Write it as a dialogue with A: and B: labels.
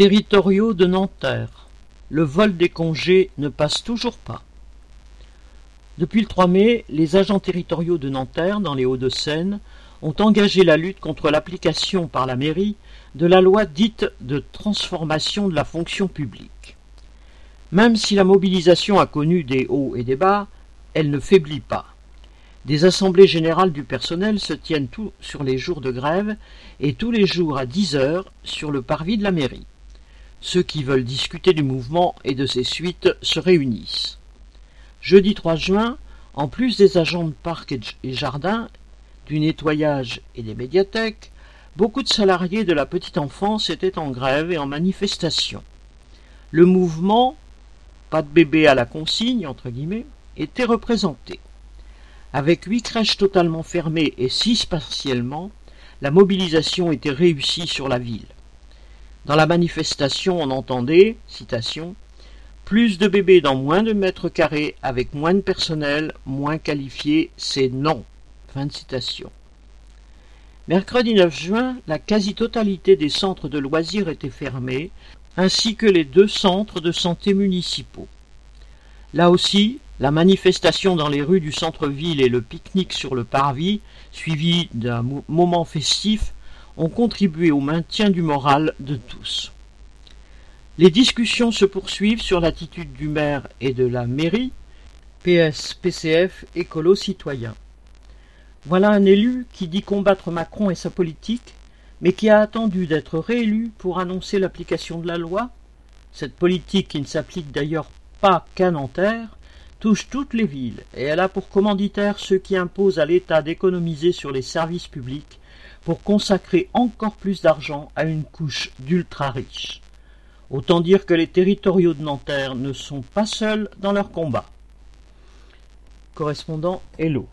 A: Territoriaux de Nanterre. Le vol des congés ne passe toujours pas. Depuis le 3 mai, les agents territoriaux de Nanterre, dans les Hauts-de-Seine, ont engagé la lutte contre l'application par la mairie de la loi dite de transformation de la fonction publique. Même si la mobilisation a connu des hauts et des bas, elle ne faiblit pas. Des assemblées générales du personnel se tiennent tous sur les jours de grève et tous les jours à dix heures sur le parvis de la mairie. Ceux qui veulent discuter du mouvement et de ses suites se réunissent. Jeudi 3 juin, en plus des agents de parcs et jardins, du nettoyage et des médiathèques, beaucoup de salariés de la petite enfance étaient en grève et en manifestation. Le mouvement, pas de bébé à la consigne, entre guillemets, était représenté. Avec huit crèches totalement fermées et six partiellement, la mobilisation était réussie sur la ville. Dans la manifestation, on entendait, citation, plus de bébés dans moins de mètres carrés, avec moins de personnel, moins qualifié, c'est non. Fin de citation. Mercredi 9 juin, la quasi-totalité des centres de loisirs étaient fermés, ainsi que les deux centres de santé municipaux. Là aussi, la manifestation dans les rues du centre-ville et le pique-nique sur le parvis, suivi d'un moment festif, ont contribué au maintien du moral de tous. Les discussions se poursuivent sur l'attitude du maire et de la mairie, PS, PCF, écolo citoyen. Voilà un élu qui dit combattre Macron et sa politique, mais qui a attendu d'être réélu pour annoncer l'application de la loi. Cette politique, qui ne s'applique d'ailleurs pas qu'à Nanterre, touche toutes les villes, et elle a pour commanditaire ceux qui imposent à l'État d'économiser sur les services publics pour consacrer encore plus d'argent à une couche d'ultra riches. Autant dire que les territoriaux de Nanterre ne sont pas seuls dans leur combat. Correspondant Hello.